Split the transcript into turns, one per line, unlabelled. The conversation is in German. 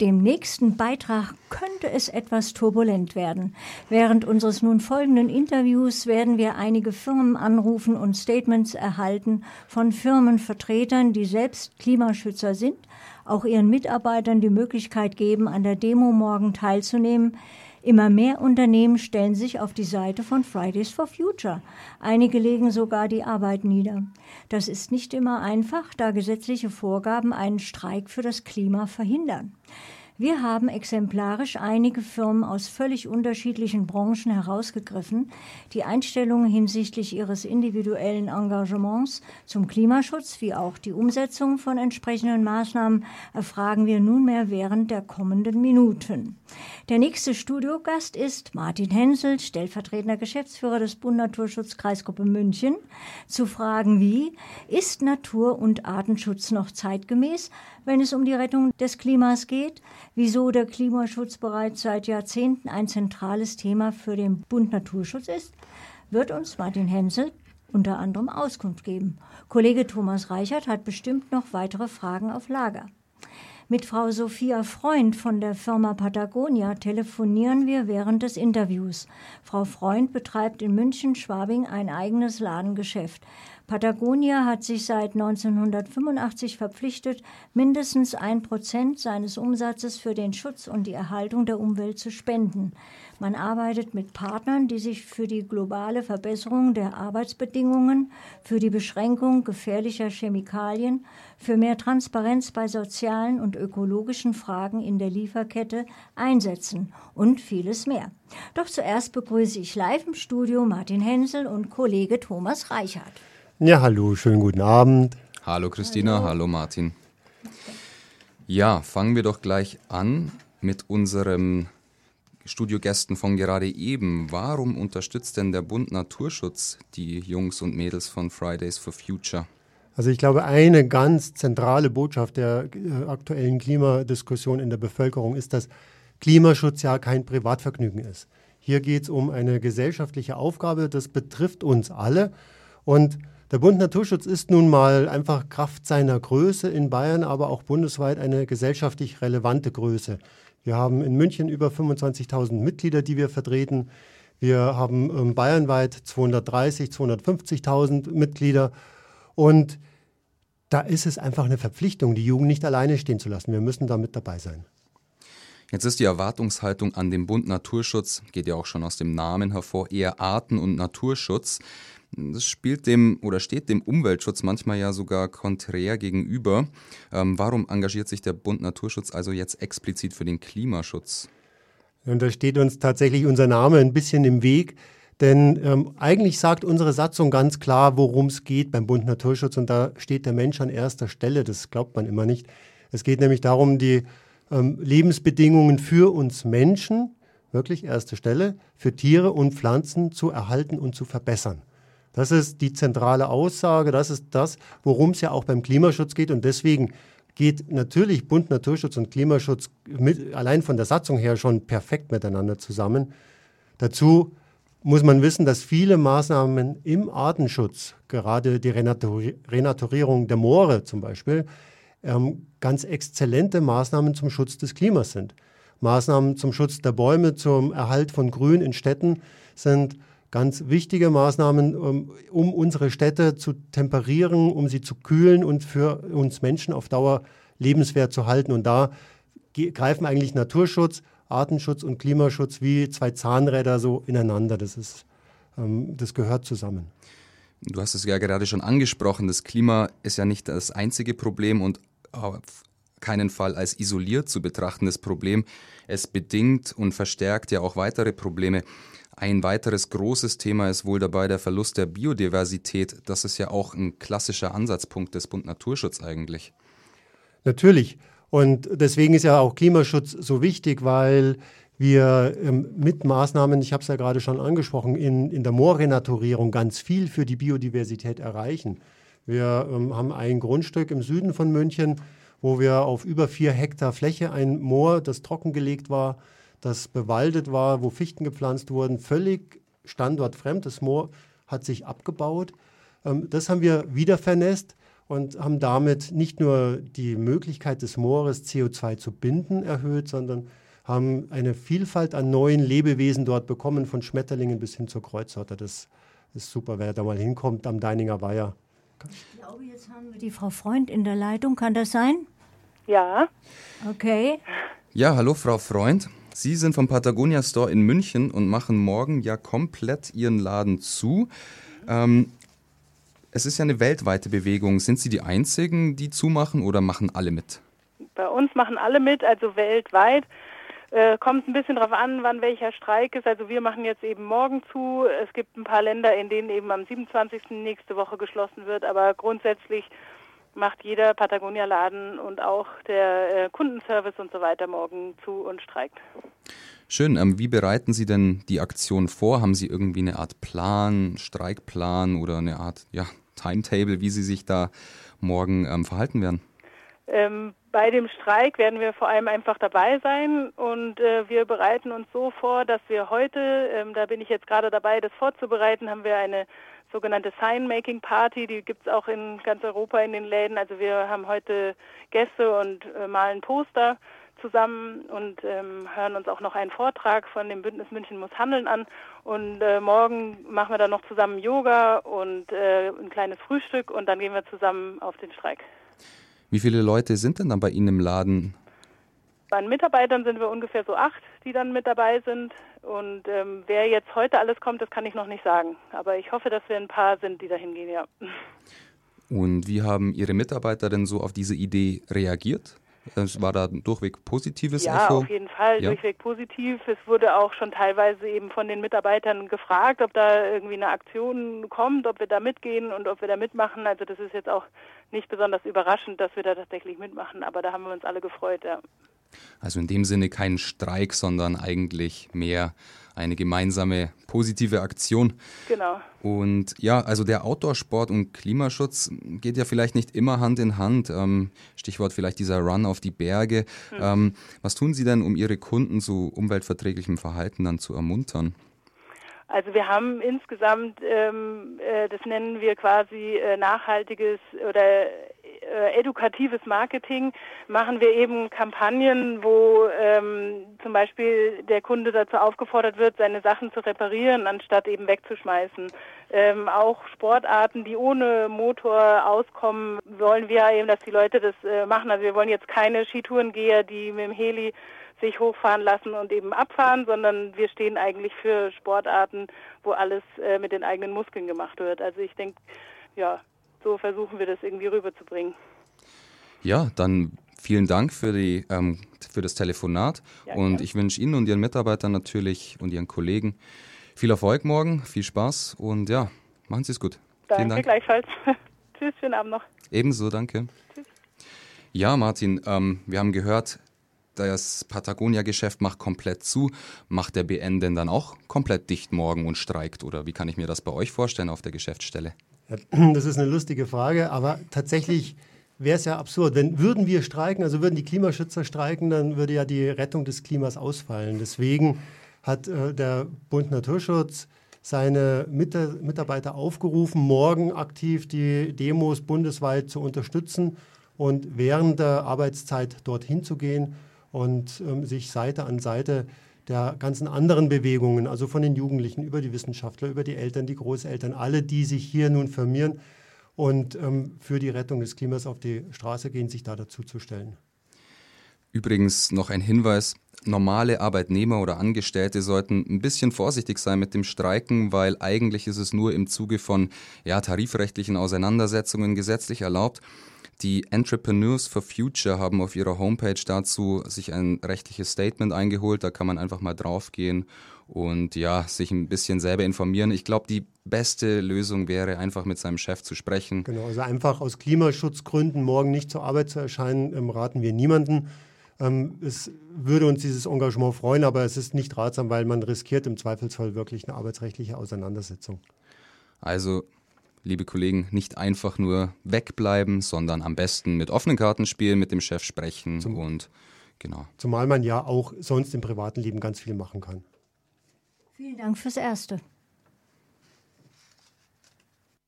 dem nächsten Beitrag könnte es etwas turbulent werden. Während unseres nun folgenden Interviews werden wir einige Firmen anrufen und Statements erhalten von Firmenvertretern, die selbst Klimaschützer sind, auch ihren Mitarbeitern die Möglichkeit geben, an der Demo morgen teilzunehmen. Immer mehr Unternehmen stellen sich auf die Seite von Fridays for Future. Einige legen sogar die Arbeit nieder. Das ist nicht immer einfach, da gesetzliche Vorgaben einen Streik für das Klima verhindern. Wir haben exemplarisch einige Firmen aus völlig unterschiedlichen Branchen herausgegriffen. Die Einstellungen hinsichtlich ihres individuellen Engagements zum Klimaschutz wie auch die Umsetzung von entsprechenden Maßnahmen erfragen wir nunmehr während der kommenden Minuten. Der nächste Studiogast ist Martin Hensel, stellvertretender Geschäftsführer des Bund Naturschutz Kreisgruppe München, zu fragen wie ist Natur- und Artenschutz noch zeitgemäß? wenn es um die Rettung des Klimas geht, wieso der Klimaschutz bereits seit Jahrzehnten ein zentrales Thema für den Bund Naturschutz ist, wird uns Martin Hensel unter anderem Auskunft geben. Kollege Thomas Reichert hat bestimmt noch weitere Fragen auf Lager. Mit Frau Sophia Freund von der Firma Patagonia telefonieren wir während des Interviews. Frau Freund betreibt in München-Schwabing ein eigenes Ladengeschäft. Patagonia hat sich seit 1985 verpflichtet, mindestens ein Prozent seines Umsatzes für den Schutz und die Erhaltung der Umwelt zu spenden. Man arbeitet mit Partnern, die sich für die globale Verbesserung der Arbeitsbedingungen, für die Beschränkung gefährlicher Chemikalien, für mehr Transparenz bei sozialen und ökologischen Fragen in der Lieferkette einsetzen und vieles mehr. Doch zuerst begrüße ich live im Studio Martin Hensel und Kollege Thomas Reichert.
Ja, hallo, schönen guten Abend.
Hallo Christina, hallo, hallo Martin. Ja, fangen wir doch gleich an mit unserem Studiogästen von gerade eben. Warum unterstützt denn der Bund Naturschutz die Jungs und Mädels von Fridays for Future?
Also ich glaube, eine ganz zentrale Botschaft der äh, aktuellen Klimadiskussion in der Bevölkerung ist, dass Klimaschutz ja kein Privatvergnügen ist. Hier geht es um eine gesellschaftliche Aufgabe, das betrifft uns alle. Und der Bund Naturschutz ist nun mal einfach Kraft seiner Größe in Bayern, aber auch bundesweit eine gesellschaftlich relevante Größe. Wir haben in München über 25.000 Mitglieder, die wir vertreten. Wir haben ähm, bayernweit 230, 250.000 Mitglieder. Und da ist es einfach eine Verpflichtung, die Jugend nicht alleine stehen zu lassen. Wir müssen da mit dabei sein.
Jetzt ist die Erwartungshaltung an den Bund Naturschutz, geht ja auch schon aus dem Namen hervor, eher Arten- und Naturschutz. Das spielt dem oder steht dem Umweltschutz manchmal ja sogar konträr gegenüber. Ähm, warum engagiert sich der Bund Naturschutz also jetzt explizit für den Klimaschutz?
Und da steht uns tatsächlich unser Name ein bisschen im Weg. Denn ähm, eigentlich sagt unsere Satzung ganz klar, worum es geht beim Bund Naturschutz. Und da steht der Mensch an erster Stelle. Das glaubt man immer nicht. Es geht nämlich darum, die ähm, Lebensbedingungen für uns Menschen, wirklich erste Stelle, für Tiere und Pflanzen zu erhalten und zu verbessern. Das ist die zentrale Aussage, das ist das, worum es ja auch beim Klimaschutz geht. Und deswegen geht natürlich Bund Naturschutz und Klimaschutz mit, allein von der Satzung her schon perfekt miteinander zusammen. Dazu muss man wissen, dass viele Maßnahmen im Artenschutz, gerade die Renaturierung der Moore zum Beispiel, ähm, ganz exzellente Maßnahmen zum Schutz des Klimas sind. Maßnahmen zum Schutz der Bäume, zum Erhalt von Grün in Städten sind ganz wichtige Maßnahmen, ähm, um unsere Städte zu temperieren, um sie zu kühlen und für uns Menschen auf Dauer lebenswert zu halten. Und da greifen eigentlich Naturschutz, Artenschutz und Klimaschutz wie zwei Zahnräder so ineinander. Das, ist, ähm, das gehört zusammen.
Du hast es ja gerade schon angesprochen, das Klima ist ja nicht das einzige Problem und auf keinen Fall als isoliert zu betrachtendes Problem. Es bedingt und verstärkt ja auch weitere Probleme. Ein weiteres großes Thema ist wohl dabei der Verlust der Biodiversität. Das ist ja auch ein klassischer Ansatzpunkt des Bund Naturschutz eigentlich.
Natürlich. Und deswegen ist ja auch Klimaschutz so wichtig, weil wir ähm, mit Maßnahmen, ich habe es ja gerade schon angesprochen, in, in der Moorrenaturierung ganz viel für die Biodiversität erreichen. Wir ähm, haben ein Grundstück im Süden von München, wo wir auf über vier Hektar Fläche ein Moor, das trockengelegt war, das bewaldet war, wo Fichten gepflanzt wurden, völlig standortfremd. Das Moor hat sich abgebaut. Ähm, das haben wir wieder vernässt und haben damit nicht nur die Möglichkeit des Moores CO2 zu binden erhöht, sondern haben eine Vielfalt an neuen Lebewesen dort bekommen, von Schmetterlingen bis hin zur Kreuzotter. Das ist super, wer da mal hinkommt am Deininger Weiher.
Ich glaube, jetzt haben wir die Frau Freund in der Leitung. Kann das sein?
Ja.
Okay.
Ja, hallo Frau Freund. Sie sind vom Patagonia Store in München und machen morgen ja komplett Ihren Laden zu. Ähm, es ist ja eine weltweite Bewegung. Sind Sie die Einzigen, die zumachen oder machen alle mit?
Bei uns machen alle mit, also weltweit. Äh, kommt ein bisschen darauf an, wann welcher Streik ist. Also wir machen jetzt eben morgen zu. Es gibt ein paar Länder, in denen eben am 27. nächste Woche geschlossen wird. Aber grundsätzlich macht jeder Patagonia-Laden und auch der äh, Kundenservice und so weiter morgen zu und streikt.
Schön. Ähm, wie bereiten Sie denn die Aktion vor? Haben Sie irgendwie eine Art Plan, Streikplan oder eine Art ja, Timetable, wie Sie sich da morgen ähm, verhalten werden?
Ähm, bei dem Streik werden wir vor allem einfach dabei sein und äh, wir bereiten uns so vor, dass wir heute, ähm, da bin ich jetzt gerade dabei, das vorzubereiten, haben wir eine sogenannte Sign-Making-Party, die gibt es auch in ganz Europa in den Läden. Also wir haben heute Gäste und äh, malen Poster zusammen und ähm, hören uns auch noch einen Vortrag von dem Bündnis München muss handeln an. Und äh, morgen machen wir dann noch zusammen Yoga und äh, ein kleines Frühstück und dann gehen wir zusammen auf den Streik.
Wie viele Leute sind denn dann bei Ihnen im Laden?
Bei den Mitarbeitern sind wir ungefähr so acht, die dann mit dabei sind. Und ähm, wer jetzt heute alles kommt, das kann ich noch nicht sagen. Aber ich hoffe, dass wir ein paar sind, die da hingehen, ja.
Und wie haben Ihre Mitarbeiter denn so auf diese Idee reagiert? Es war da durchweg positives
ja,
Echo?
Ja, auf jeden Fall
ja.
durchweg positiv. Es wurde auch schon teilweise eben von den Mitarbeitern gefragt, ob da irgendwie eine Aktion kommt, ob wir da mitgehen und ob wir da mitmachen. Also das ist jetzt auch nicht besonders überraschend, dass wir da tatsächlich mitmachen, aber da haben wir uns alle gefreut, ja.
Also in dem Sinne kein Streik, sondern eigentlich mehr eine gemeinsame positive Aktion.
Genau.
Und ja, also der Outdoor-Sport und Klimaschutz geht ja vielleicht nicht immer Hand in Hand. Ähm, Stichwort vielleicht dieser Run auf die Berge. Hm. Ähm, was tun Sie denn, um Ihre Kunden zu umweltverträglichem Verhalten dann zu ermuntern?
Also wir haben insgesamt, ähm, äh, das nennen wir quasi äh, nachhaltiges oder äh, edukatives Marketing machen wir eben Kampagnen, wo ähm, zum Beispiel der Kunde dazu aufgefordert wird, seine Sachen zu reparieren, anstatt eben wegzuschmeißen. Ähm, auch Sportarten, die ohne Motor auskommen, wollen wir eben, dass die Leute das äh, machen. Also wir wollen jetzt keine Skitourengeher, die mit dem Heli sich hochfahren lassen und eben abfahren, sondern wir stehen eigentlich für Sportarten, wo alles äh, mit den eigenen Muskeln gemacht wird. Also ich denke, ja, so versuchen wir das irgendwie rüberzubringen.
Ja, dann vielen Dank für, die, ähm, für das Telefonat ja, und ich wünsche Ihnen und Ihren Mitarbeitern natürlich und Ihren Kollegen viel Erfolg morgen, viel Spaß und ja, machen Sie es gut.
Danke
vielen Dank.
gleichfalls. Tschüss, schönen Abend noch.
Ebenso, danke. Tschüss. Ja, Martin, ähm, wir haben gehört, das Patagonia-Geschäft macht komplett zu. Macht der BN denn dann auch komplett dicht morgen und streikt? Oder wie kann ich mir das bei euch vorstellen auf der Geschäftsstelle?
Das ist eine lustige Frage, aber tatsächlich wäre es ja absurd. Wenn würden wir streiken, also würden die Klimaschützer streiken, dann würde ja die Rettung des Klimas ausfallen. Deswegen hat äh, der Bund Naturschutz seine Mit Mitarbeiter aufgerufen, morgen aktiv die Demos bundesweit zu unterstützen und während der Arbeitszeit dorthin zu gehen und ähm, sich Seite an Seite der ganzen anderen Bewegungen, also von den Jugendlichen über die Wissenschaftler, über die Eltern, die Großeltern, alle, die sich hier nun firmieren und ähm, für die Rettung des Klimas auf die Straße gehen, sich da dazu zu stellen.
Übrigens noch ein Hinweis, normale Arbeitnehmer oder Angestellte sollten ein bisschen vorsichtig sein mit dem Streiken, weil eigentlich ist es nur im Zuge von ja, tarifrechtlichen Auseinandersetzungen gesetzlich erlaubt. Die Entrepreneurs for Future haben auf ihrer Homepage dazu sich ein rechtliches Statement eingeholt. Da kann man einfach mal draufgehen und ja, sich ein bisschen selber informieren. Ich glaube, die beste Lösung wäre, einfach mit seinem Chef zu sprechen.
Genau, also einfach aus Klimaschutzgründen morgen nicht zur Arbeit zu erscheinen, ähm, raten wir niemanden. Ähm, es würde uns dieses Engagement freuen, aber es ist nicht ratsam, weil man riskiert im Zweifelsfall wirklich eine arbeitsrechtliche Auseinandersetzung.
Also liebe Kollegen, nicht einfach nur wegbleiben, sondern am besten mit offenen Karten spielen, mit dem Chef sprechen Zum, und genau.
Zumal man ja auch sonst im privaten Leben ganz viel machen kann.
Vielen Dank fürs Erste.